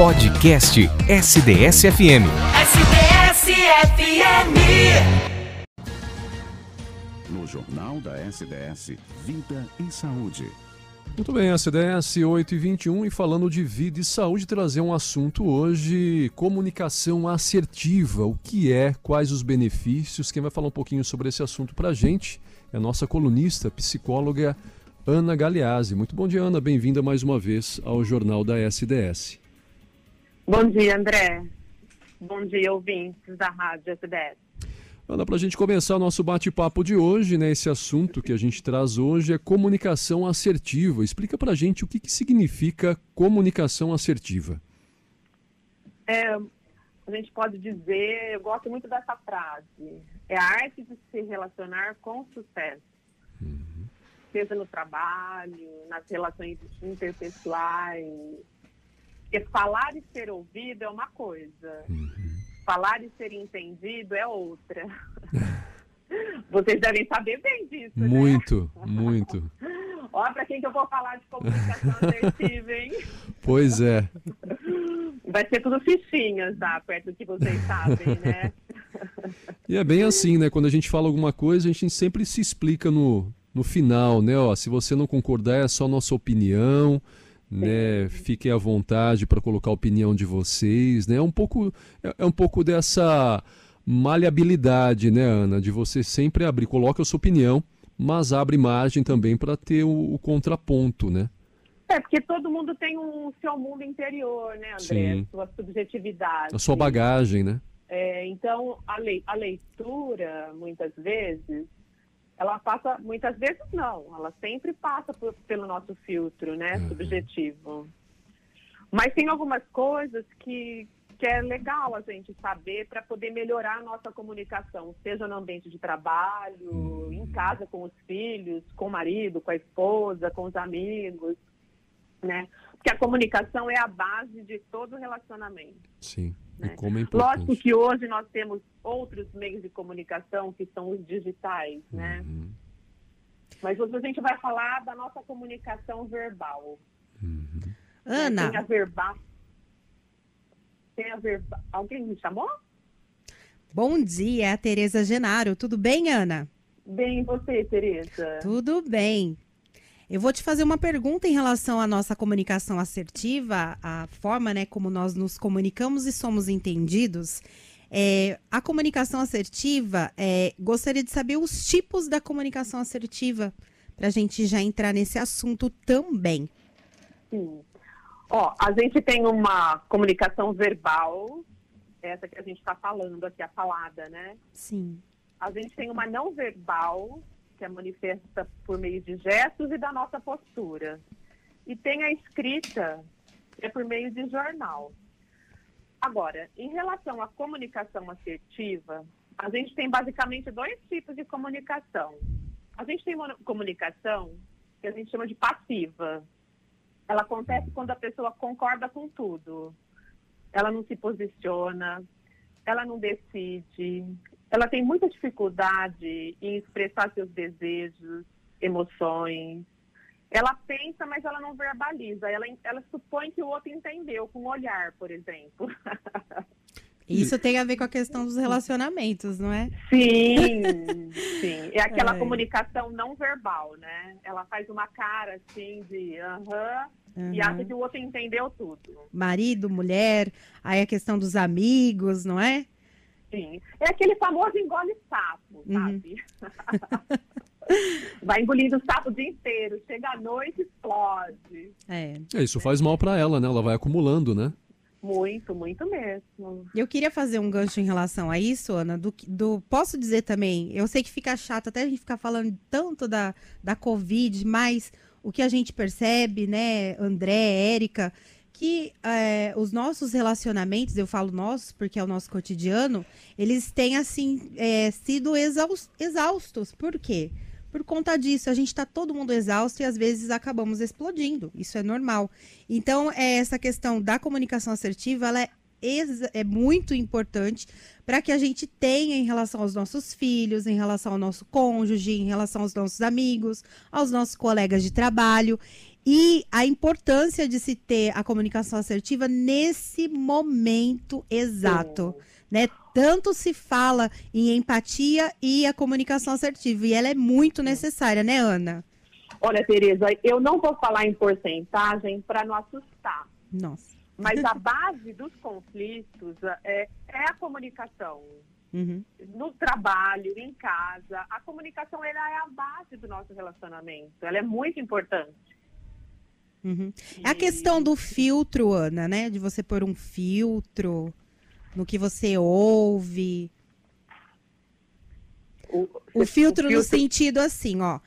Podcast SDS-FM. SDS-FM. No Jornal da SDS, Vida e Saúde. Muito bem, SDS 8 e 21 e falando de vida e saúde, trazer um assunto hoje, comunicação assertiva. O que é, quais os benefícios? Quem vai falar um pouquinho sobre esse assunto para a gente é a nossa colunista, psicóloga Ana Galeazzi. Muito bom dia, Ana. Bem-vinda mais uma vez ao Jornal da SDS. Bom dia, André. Bom dia, ouvintes da Rádio SDS. Ana, para a gente começar o nosso bate-papo de hoje, né, esse assunto que a gente traz hoje é comunicação assertiva. Explica para a gente o que, que significa comunicação assertiva. É, a gente pode dizer, eu gosto muito dessa frase, é a arte de se relacionar com sucesso. Uhum. Seja no trabalho, nas relações interpessoais, porque falar e ser ouvido é uma coisa, uhum. falar e ser entendido é outra. Vocês devem saber bem disso. Muito, né? muito. Olha para quem que eu vou falar de comunicação assertiva, hein? Pois é. Vai ser tudo fichinhas, tá? Perto do que vocês sabem, né? E é bem assim, né? Quando a gente fala alguma coisa, a gente sempre se explica no, no final, né? Ó, se você não concordar, é só nossa opinião né? Fiquem à vontade para colocar a opinião de vocês, né? É um pouco é, é, um pouco dessa maleabilidade, né, Ana, de você sempre abrir, coloca a sua opinião, mas abre margem também para ter o, o, contraponto, né? É, porque todo mundo tem um seu mundo interior, né, André? Sim. Sua subjetividade. A sua bagagem, né? É, então, a, le a leitura, muitas vezes, ela passa, muitas vezes não, ela sempre passa por, pelo nosso filtro, né, uhum. subjetivo. Mas tem algumas coisas que, que é legal a gente saber para poder melhorar a nossa comunicação, seja no ambiente de trabalho, uhum. em casa com os filhos, com o marido, com a esposa, com os amigos, né? Porque a comunicação é a base de todo relacionamento. Sim. Né? como é Lógico que hoje nós temos outros meios de comunicação que são os digitais, né? Uhum. Mas hoje a gente vai falar da nossa comunicação verbal. Uhum. Né? Ana. Tem a verbal. Tem a verbal. Alguém me chamou? Bom dia, é a Tereza Genaro. Tudo bem, Ana? Bem, e você, Tereza? Tudo bem. Eu vou te fazer uma pergunta em relação à nossa comunicação assertiva, a forma né, como nós nos comunicamos e somos entendidos. É, a comunicação assertiva, é, gostaria de saber os tipos da comunicação assertiva, para a gente já entrar nesse assunto também. Sim. Ó, a gente tem uma comunicação verbal, essa que a gente está falando aqui, a falada, né? Sim. A gente tem uma não verbal, que é manifesta por meio de gestos e da nossa postura. E tem a escrita, que é por meio de jornal. Agora, em relação à comunicação assertiva, a gente tem basicamente dois tipos de comunicação. A gente tem uma comunicação que a gente chama de passiva. Ela acontece quando a pessoa concorda com tudo. Ela não se posiciona, ela não decide, ela tem muita dificuldade em expressar seus desejos, emoções. Ela pensa, mas ela não verbaliza. Ela, ela supõe que o outro entendeu com o olhar, por exemplo. Isso tem a ver com a questão dos relacionamentos, não é? Sim, sim. É aquela é. comunicação não verbal, né? Ela faz uma cara assim de aham. Uhum. E acha que o outro entendeu tudo. Marido, mulher, aí a questão dos amigos, não é? Sim. É aquele famoso engole sapo, uhum. sabe? Vai engolindo o sapo o dia inteiro. Chega à noite, explode. É. é isso faz mal para ela, né? Ela vai acumulando, né? Muito, muito mesmo. Eu queria fazer um gancho em relação a isso, Ana. Do, do, posso dizer também, eu sei que fica chato até a gente ficar falando tanto da, da Covid, mas o que a gente percebe, né, André, Érica, que é, os nossos relacionamentos, eu falo nossos porque é o nosso cotidiano, eles têm, assim, é, sido exaustos. Por quê? Por conta disso, a gente está todo mundo exausto e às vezes acabamos explodindo. Isso é normal. Então, é, essa questão da comunicação assertiva, ela é é muito importante para que a gente tenha em relação aos nossos filhos, em relação ao nosso cônjuge, em relação aos nossos amigos, aos nossos colegas de trabalho. E a importância de se ter a comunicação assertiva nesse momento exato, né? Tanto se fala em empatia e a comunicação assertiva, e ela é muito necessária, né, Ana? Olha, Tereza, eu não vou falar em porcentagem para não assustar. Nossa. Mas a base dos conflitos é, é a comunicação. Uhum. No trabalho, em casa, a comunicação ela é a base do nosso relacionamento. Ela é muito importante. Uhum. É a questão do filtro, Ana, né? De você pôr um filtro no que você ouve. O, O filtro no sentido assim, ó.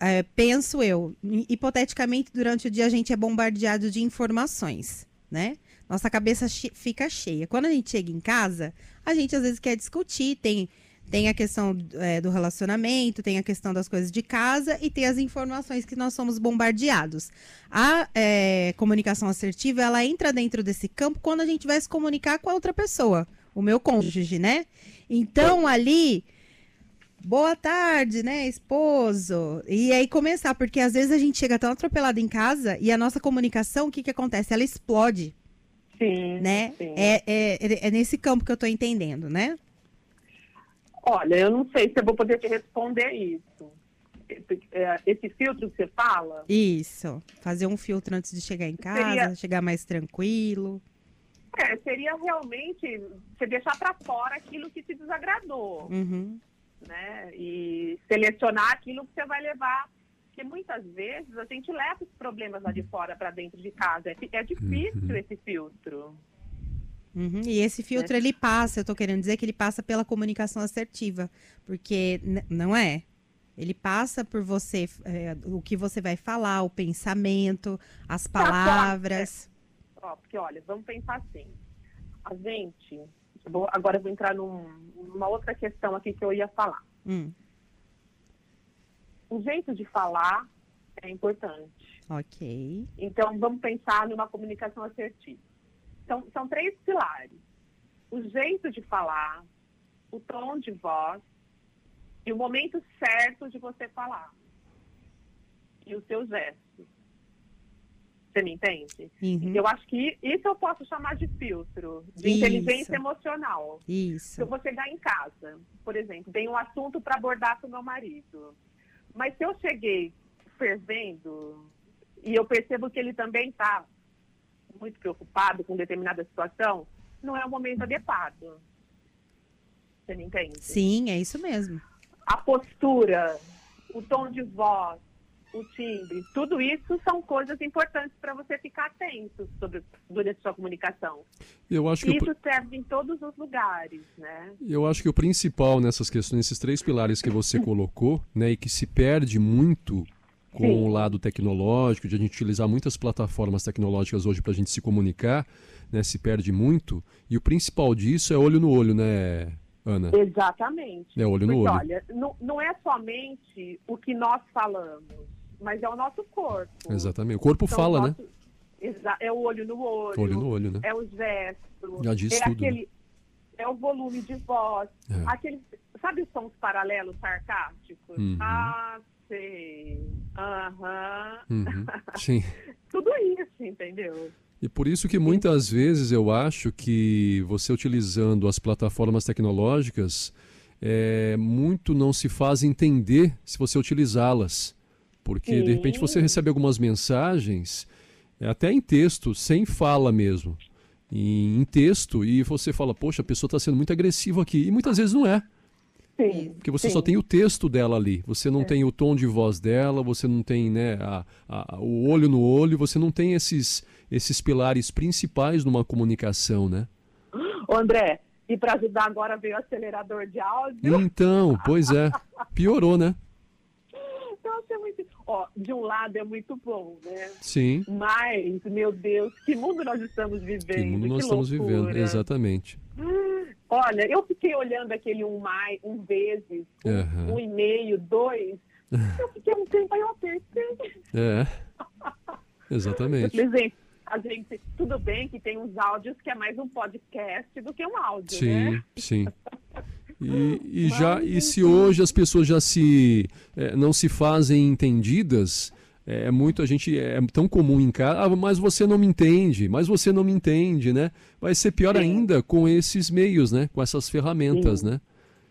é, penso eu, hi- hipoteticamente, durante o dia a gente é bombardeado de informações, né? Nossa cabeça che- fica cheia. Quando a gente chega em casa, a gente às vezes quer discutir, tem, tem a questão é, do relacionamento, tem a questão das coisas de casa e tem as informações que nós somos bombardeados. A é, comunicação assertiva, ela entra dentro desse campo quando a gente vai se comunicar com a outra pessoa, o meu cônjuge, né? Então, ali, Boa tarde, né, esposo? E aí começar, porque às vezes a gente chega tão atropelado em casa e a nossa comunicação, o que que acontece? Ela explode, Sim, né? sim. É, é, é nesse campo que eu tô entendendo, né? Olha, eu não sei se eu vou poder te responder isso. Esse, é, esse filtro que você fala, Isso. Fazer um filtro antes de chegar em casa, Seria- chegar mais tranquilo. é, seria realmente você deixar para fora aquilo que te desagradou, Uhum. né? E selecionar aquilo que você vai levar. Porque muitas vezes a gente leva os problemas lá de fora para dentro de casa. É, é difícil Uhum. esse filtro. Uhum. E esse filtro ele passa, eu tô querendo dizer que ele passa pela comunicação assertiva, porque não é. Ele passa por você, é, o que você vai falar, o pensamento, as palavras. Ó, porque, olha, vamos pensar assim. A gente. vou- agora eu vou entrar num- numa outra questão aqui que eu ia falar. Hum, O jeito de falar é importante. ok. Então, vamos pensar numa comunicação assertiva. São, são três pilares: o jeito de falar, o tom de voz e o momento certo de você falar. E os seus gestos. Você me entende? Uhum. Eu acho que isso eu posso chamar de filtro, de Isso. inteligência emocional. Se Isso. eu vou chegar em casa, por exemplo, tem um assunto para abordar com meu marido. Mas se eu cheguei fervendo e eu percebo que ele também está muito preocupado com determinada situação, não é o momento adequado. Você me entende? Sim, é isso mesmo. A postura, o tom de voz, o timbre, tudo isso são coisas importantes para você ficar atento sobre, durante a sua comunicação. Eu acho que isso serve em todos os lugares, né? Eu acho que o principal nessas questões, nesses três pilares que você colocou, né, e que se perde muito com Sim. o lado tecnológico, de a gente utilizar muitas plataformas tecnológicas hoje para a gente se comunicar, né, se perde muito. E o principal disso é olho no olho, né, Ana? Exatamente. É olho no Porque, olho. olha, não, não é somente o que nós falamos, mas é o nosso corpo. Exatamente. O corpo São fala, os né? nossos- Exa- É o olho no olho. Olho no olho, né? É o gesto. Já diz é tudo, né? aquele. É o volume de voz. É. Aquele, sabe os sons paralelos sarcásticos? Uhum. Ah, sei. Aham. Uhum. Sim. Tudo isso, entendeu? E por isso que muitas vezes eu acho que você utilizando as plataformas tecnológicas, é, muito não se faz entender se você utilizá-las. Porque de repente você Sim. recebe algumas mensagens, é, até em texto, sem fala mesmo. Em, em texto, e você fala, poxa, a pessoa está sendo muito agressiva aqui. E muitas vezes não é. Sim. Porque você sim. só tem o texto dela ali, você não tem o tom de voz dela, você não tem né, a- a- o olho no olho, você não tem esses, esses pilares principais numa comunicação, né? Ô, André, e para ajudar agora veio o acelerador de áudio. Então, pois é, piorou, né? Então, é muito... Ó, de um lado é muito bom, né? Sim, Mas, meu Deus, que mundo nós estamos vivendo. que mundo nós que estamos loucura. vivendo, exatamente. Olha, eu fiquei olhando aquele um mais, um vezes, um, Aham. um e meio, dois. Eu fiquei um tempo, aí eu apertei. É, Eu exatamente. falei, gente, a gente, tudo bem que tem uns áudios que é mais um podcast do que um áudio, Sim, né? sim. E, e já, e se hoje as pessoas já se eh, não se fazem entendidas, É muito, a gente é tão comum em casa, ah, mas você não me entende, mas você não me entende, né? Vai ser pior Sim. ainda com esses meios, né? Com essas ferramentas, Sim. né?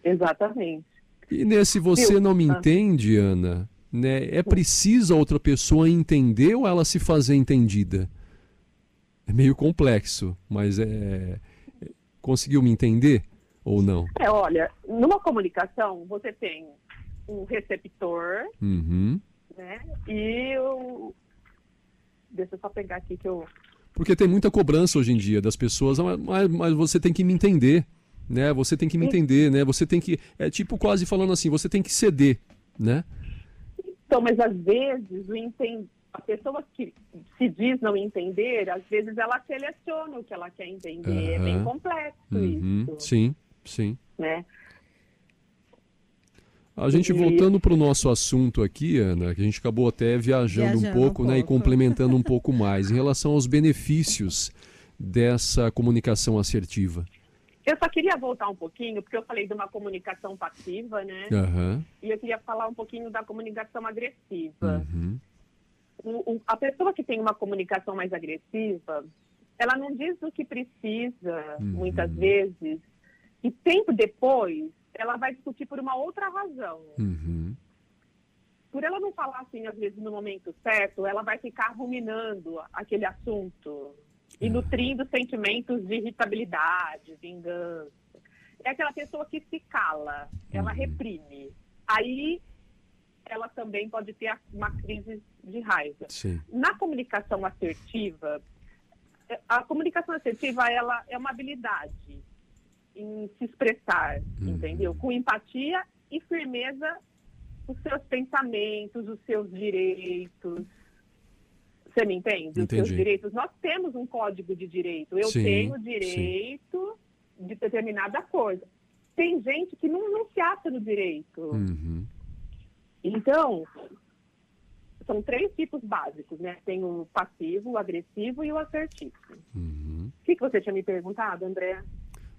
Exatamente. E nesse você Viu? não me Ah. entende, Ana, né? É preciso a outra pessoa entender ou ela se fazer entendida? É meio complexo, mas é. Conseguiu me entender ou não? É, olha, numa comunicação, você tem um receptor, Uhum. né? E o. Deixa eu só pegar aqui que eu. Porque tem muita cobrança hoje em dia das pessoas, "Ah, mas, mas você tem que me entender, né? Você tem que me entender, né? Você tem que. É tipo quase falando assim, você tem que ceder, né? Então, mas às vezes o enten... a pessoa que se diz não entender, às vezes ela seleciona o que ela quer entender. É bem complexo Uhum. isso, Sim, sim. né? A gente E- voltando para o nosso assunto aqui, Ana, que a gente acabou até viajando, um Viajando um pouco, né, e pouco. complementando um pouco mais em relação aos benefícios dessa comunicação assertiva. Eu só queria voltar um pouquinho, porque eu falei de uma comunicação passiva, né? Aham. E eu queria falar um pouquinho da comunicação agressiva. Uhum. O- o- a pessoa que tem uma comunicação mais agressiva, ela não diz o que precisa, Uhum. muitas vezes, e tempo depois ela vai discutir por uma outra razão. Uhum. Por ela não falar assim, às vezes, no momento certo, ela vai ficar ruminando aquele assunto e Uhum. nutrindo sentimentos de irritabilidade, vingança. É aquela pessoa que se cala, ela Uhum. reprime. Aí ela também pode ter uma crise de raiva. Sim. Na comunicação assertiva, a comunicação assertiva ela é uma habilidade em se expressar, Uhum. entendeu? Com empatia e firmeza os seus pensamentos, os seus direitos. Você me entende? Os seus Entendi. direitos. Nós temos um código de direito. Eu Sim, tenho sim. direito de determinada coisa. Tem gente que não, não se acha no direito. Uhum. Então, são três tipos básicos, né? Tem o passivo, o agressivo e o assertivo. Uhum. O que, que você tinha me perguntado, André?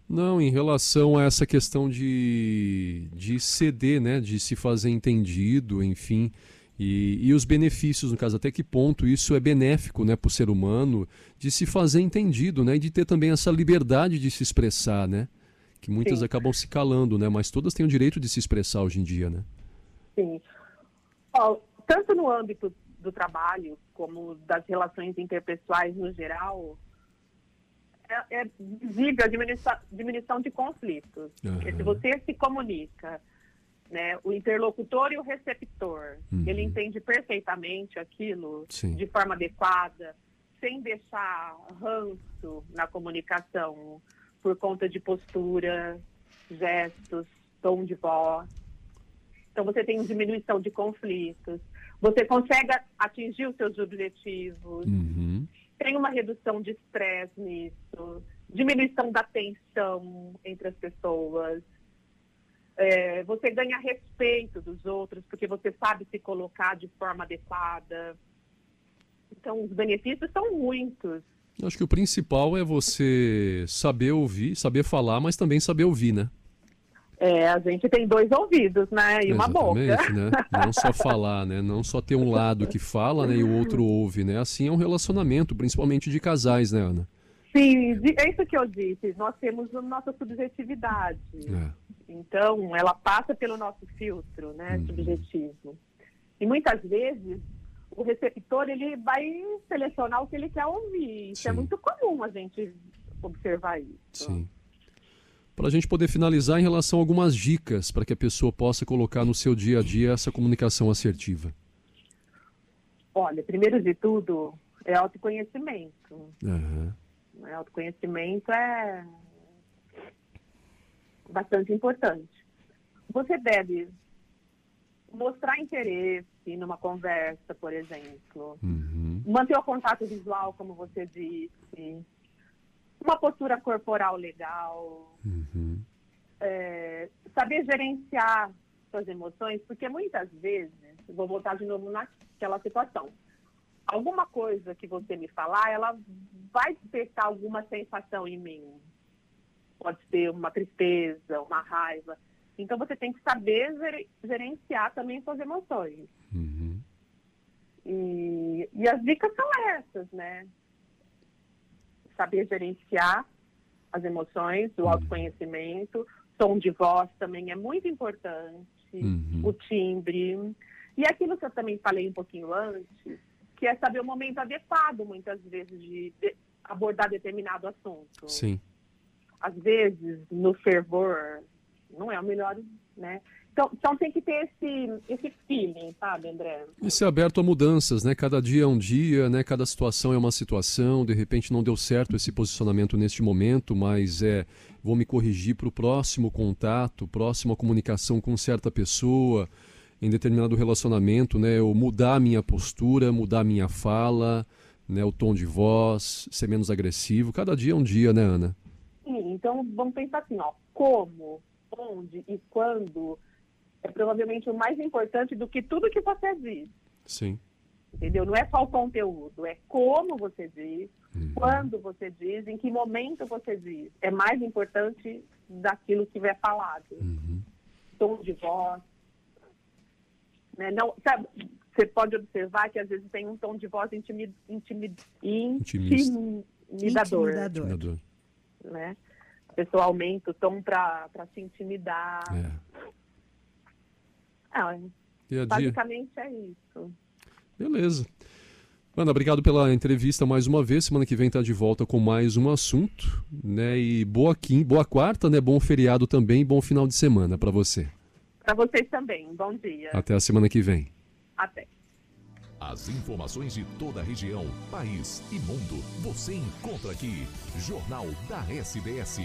Não, em relação a essa questão de, de ceder, né, de se fazer entendido, enfim, e, e os benefícios, no caso, até que ponto isso é benéfico, né, para o ser humano, de se fazer entendido, né, e de ter também essa liberdade de se expressar, né, que muitas Sim. acabam se calando, né, mas todas têm o direito de se expressar hoje em dia, né. Sim. Ó, tanto no âmbito do trabalho como das relações interpessoais no geral, é, é visível a diminuição, diminuição de conflitos. Porque se você se comunica, né, o interlocutor e o receptor, Uhum. ele entende perfeitamente aquilo Sim. de forma adequada, sem deixar ranço na comunicação por conta de postura, gestos, tom de voz. Então você tem diminuição de conflitos, você consegue atingir os seus objetivos, Uhum. Tem uma redução de estresse nisso, diminuição da tensão entre as pessoas. É, você ganha respeito dos outros, porque você sabe se colocar de forma adequada. Então, os benefícios são muitos. Acho que o principal é você saber ouvir, saber falar, mas também saber ouvir, né? É, a gente tem dois ouvidos, né? E uma boca. Exatamente, né? Não só falar, né? Não só ter um lado que fala, né? E o outro ouve, né? Assim é um relacionamento, principalmente de casais, né, Ana? Sim, é isso que eu disse. Nós temos a nossa subjetividade. É. Então, ela passa pelo nosso filtro, né, Uhum. subjetivo. E muitas vezes o receptor ele vai selecionar o que ele quer ouvir. Isso é Sim. muito comum a gente observar isso. Sim. Para a gente poder finalizar em relação a algumas dicas para que a pessoa possa colocar no seu dia a dia essa comunicação assertiva. Olha, primeiro de tudo é autoconhecimento. Né? Autoconhecimento é bastante importante. Você deve mostrar interesse numa conversa, por exemplo. Uhum. manter o contato visual, como você disse, uma postura corporal legal, Uhum. é, saber gerenciar suas emoções, porque muitas vezes, vou voltar de novo naquela situação, alguma coisa que você me falar, ela vai despertar alguma sensação em mim. Pode ser uma tristeza, uma raiva. Então você tem que saber ger- gerenciar também suas emoções. Uhum. E, e as dicas são essas, né? Saber gerenciar as emoções, o autoconhecimento, tom de voz também é muito importante, Uhum. o timbre. E aquilo que eu também falei um pouquinho antes, que é saber o momento adequado, muitas vezes, de, de abordar determinado assunto. Sim. Às vezes, no fervor, não é o melhor, né? Então, então tem que ter esse, esse feeling, sabe, André? E ser aberto a mudanças, né? Cada dia é um dia, né? Cada situação é uma situação. De repente não deu certo esse posicionamento neste momento, mas é vou me corrigir para o próximo contato, próxima comunicação com certa pessoa, em determinado relacionamento, né? Eu mudar a minha postura, mudar a minha fala, né? O tom de voz, ser menos agressivo. Cada dia é um dia, né, Ana? Sim, então vamos pensar assim, ó, como, onde e quando é provavelmente o mais importante do que tudo que você diz. Sim. Entendeu? Não é só o conteúdo, é como você diz, Uhum. quando você diz, em que momento você diz. É mais importante daquilo que vai falado. Uhum. Tom de voz. Né? Não, sabe, você pode observar que às vezes tem um tom de voz intimi, intimi, Intimista. intimidador. Intimidador. Intimidador. Né? A pessoa aumenta o tom para se intimidar. É. Ah, Dia a dia. basicamente é isso. Beleza. Ana, obrigado pela entrevista mais uma vez. Semana que vem tá de volta com mais um assunto, né? E boa quim, boa quarta, né? Bom feriado também, bom final de semana para você. Para vocês também. Bom dia. Até a semana que vem. Até. As informações de toda a região, país e mundo, você encontra aqui. Jornal da SDS.